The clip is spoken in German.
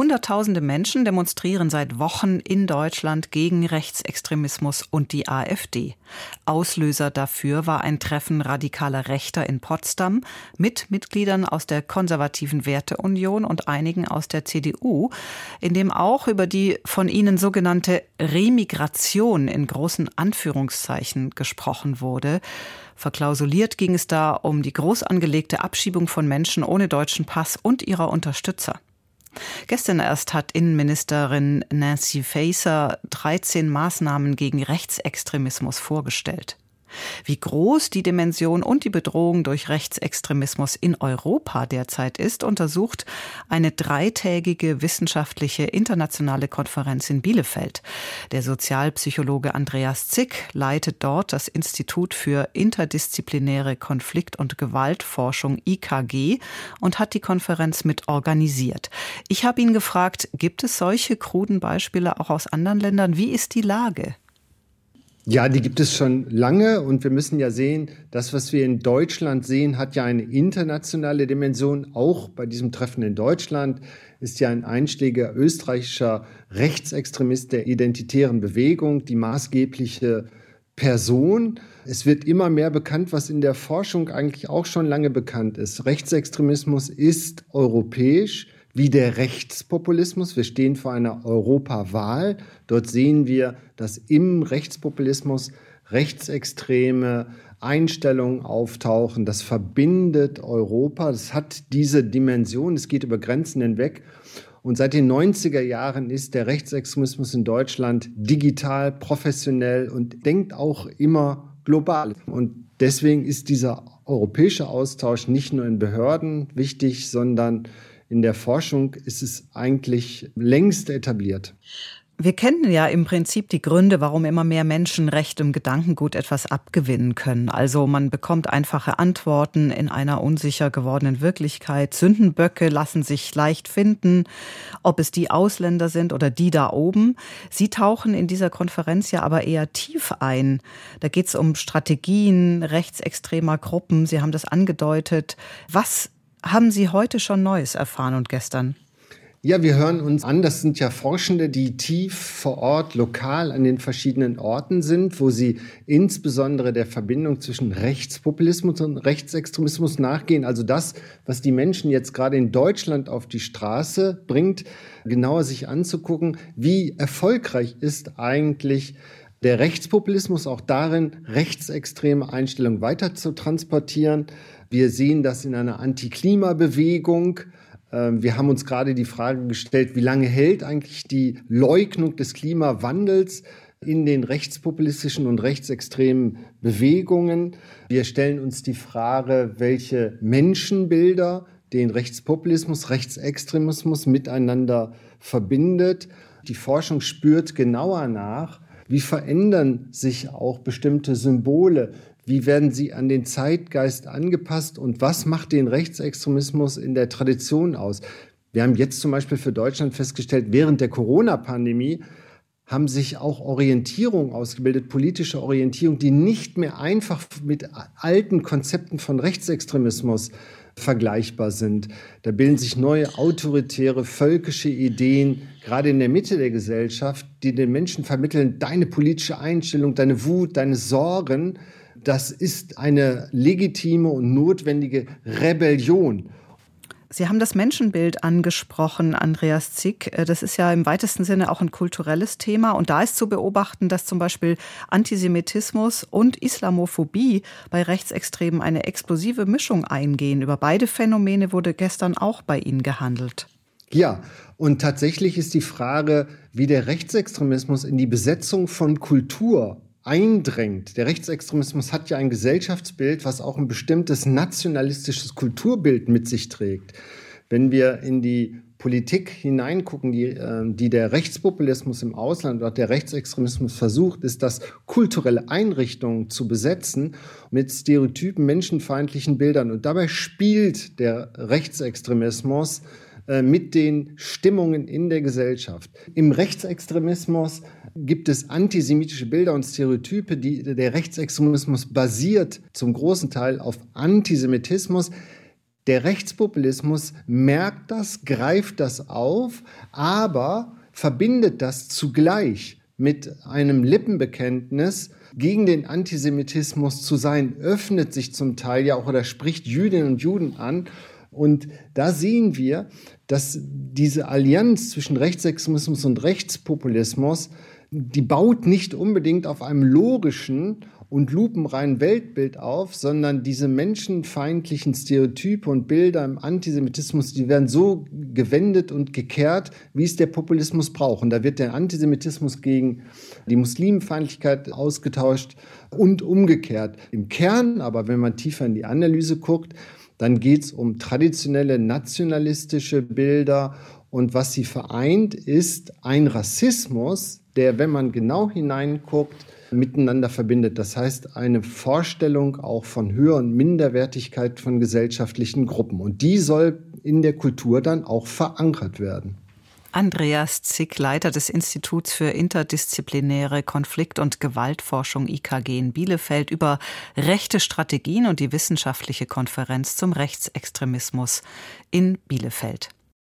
Hunderttausende Menschen demonstrieren seit Wochen in Deutschland gegen Rechtsextremismus und die AfD. Auslöser dafür war ein Treffen radikaler Rechter in Potsdam mit Mitgliedern aus der konservativen Werteunion und einigen aus der CDU, in dem auch über die von ihnen sogenannte Remigration in großen Anführungszeichen gesprochen wurde. Verklausuliert ging es da um die groß angelegte Abschiebung von Menschen ohne deutschen Pass und ihrer Unterstützer. Gestern erst hat Innenministerin Nancy Faeser 13 Maßnahmen gegen Rechtsextremismus vorgestellt. Wie groß die Dimension und die Bedrohung durch Rechtsextremismus in Europa derzeit ist, untersucht eine dreitägige wissenschaftliche internationale Konferenz in Bielefeld. Der Sozialpsychologe Andreas Zick leitet dort das Institut für interdisziplinäre Konflikt- und Gewaltforschung IKG und hat die Konferenz mit organisiert. Ich habe ihn gefragt, gibt es solche kruden Beispiele auch aus anderen Ländern? Wie ist die Lage? Ja, die gibt es schon lange und wir müssen ja sehen, das, was wir in Deutschland sehen, hat ja eine internationale Dimension. Auch bei diesem Treffen in Deutschland ist ja ein einschlägiger österreichischer Rechtsextremist der identitären Bewegung die maßgebliche Person. Es wird immer mehr bekannt, was in der Forschung eigentlich auch schon lange bekannt ist. Rechtsextremismus ist europäisch wie der Rechtspopulismus. Wir stehen vor einer Europawahl. Dort sehen wir, dass im Rechtspopulismus rechtsextreme Einstellungen auftauchen. Das verbindet Europa. Das hat diese Dimension. Es geht über Grenzen hinweg. Und seit den 90er Jahren ist der Rechtsextremismus in Deutschland digital, professionell und denkt auch immer global. Und deswegen ist dieser europäische Austausch nicht nur in Behörden wichtig, sondern in der Forschung ist es eigentlich längst etabliert. Wir kennen ja im Prinzip die Gründe, warum immer mehr Menschen rechtem Gedankengut etwas abgewinnen können. Also man bekommt einfache Antworten in einer unsicher gewordenen Wirklichkeit. Sündenböcke lassen sich leicht finden, ob es die Ausländer sind oder die da oben. Sie tauchen in dieser Konferenz ja aber eher tief ein. Da geht es um Strategien rechtsextremer Gruppen. Sie haben das angedeutet. Was haben Sie heute schon Neues erfahren und gestern? Ja, wir hören uns an, das sind ja Forschende, die tief vor Ort, lokal an den verschiedenen Orten sind, wo sie insbesondere der Verbindung zwischen Rechtspopulismus und Rechtsextremismus nachgehen. Also das, was die Menschen jetzt gerade in Deutschland auf die Straße bringt, genauer sich anzugucken, wie erfolgreich ist eigentlich der Rechtspopulismus auch darin, rechtsextreme Einstellungen weiter zu transportieren. Wir sehen das in einer Antiklimabewegung. Ähm, wir haben uns gerade die Frage gestellt, wie lange hält eigentlich die Leugnung des Klimawandels in den rechtspopulistischen und rechtsextremen Bewegungen? Wir stellen uns die Frage, welche Menschenbilder den Rechtspopulismus, Rechtsextremismus miteinander verbindet. Die Forschung spürt genauer nach, wie verändern sich auch bestimmte Symbole, wie werden sie an den Zeitgeist angepasst und was macht den Rechtsextremismus in der Tradition aus? Wir haben jetzt zum Beispiel für Deutschland festgestellt, während der Corona-Pandemie haben sich auch Orientierungen ausgebildet, politische Orientierung, die nicht mehr einfach mit alten Konzepten von Rechtsextremismus vergleichbar sind. Da bilden sich neue autoritäre, völkische Ideen, gerade in der Mitte der Gesellschaft, die den Menschen vermitteln, deine politische Einstellung, deine Wut, deine Sorgen das ist eine legitime und notwendige Rebellion. Sie haben das Menschenbild angesprochen, Andreas Zick. Äh, das ist ja im weitesten Sinne auch ein kulturelles Thema. Und da ist zu beobachten, dass zum Beispiel Antisemitismus und Islamophobie bei Rechtsextremen eine explosive Mischung eingehen. Über beide Phänomene wurde gestern auch bei Ihnen gehandelt. Ja, und tatsächlich ist die Frage, wie der Rechtsextremismus in die Besetzung von Kultur eindrängt. Der Rechtsextremismus hat ja ein Gesellschaftsbild, was auch ein bestimmtes nationalistisches Kulturbild mit sich trägt. Wenn wir in die Politik hineingucken, die, äh, die der Rechtspopulismus im Ausland oder der Rechtsextremismus versucht, ist das kulturelle Einrichtungen zu besetzen mit stereotypen menschenfeindlichen Bildern. Und dabei spielt der Rechtsextremismus äh, mit den Stimmungen in der Gesellschaft. Im Rechtsextremismus gibt es antisemitische Bilder und Stereotype, die der Rechtsextremismus basiert zum großen Teil auf Antisemitismus. Der Rechtspopulismus merkt das, greift das auf, aber verbindet das zugleich mit einem Lippenbekenntnis gegen den Antisemitismus zu sein, öffnet sich zum Teil ja auch oder spricht Jüdinnen und Juden an. Und da sehen wir, dass diese Allianz zwischen Rechtsextremismus und Rechtspopulismus, die baut nicht unbedingt auf einem logischen und lupenreinen Weltbild auf, sondern diese menschenfeindlichen Stereotype und Bilder im Antisemitismus, die werden so gewendet und gekehrt, wie es der Populismus braucht. Und da wird der Antisemitismus gegen die Muslimfeindlichkeit ausgetauscht und umgekehrt. Im Kern aber, wenn man tiefer in die Analyse guckt, dann geht es um traditionelle nationalistische Bilder und was sie vereint, ist ein Rassismus, der, wenn man genau hineinguckt, miteinander verbindet. Das heißt, eine Vorstellung auch von Höhe und Minderwertigkeit von gesellschaftlichen Gruppen. Und die soll in der Kultur dann auch verankert werden. Andreas Zick, Leiter des Instituts für interdisziplinäre Konflikt- und Gewaltforschung IKG in Bielefeld über rechte Strategien und die wissenschaftliche Konferenz zum Rechtsextremismus in Bielefeld.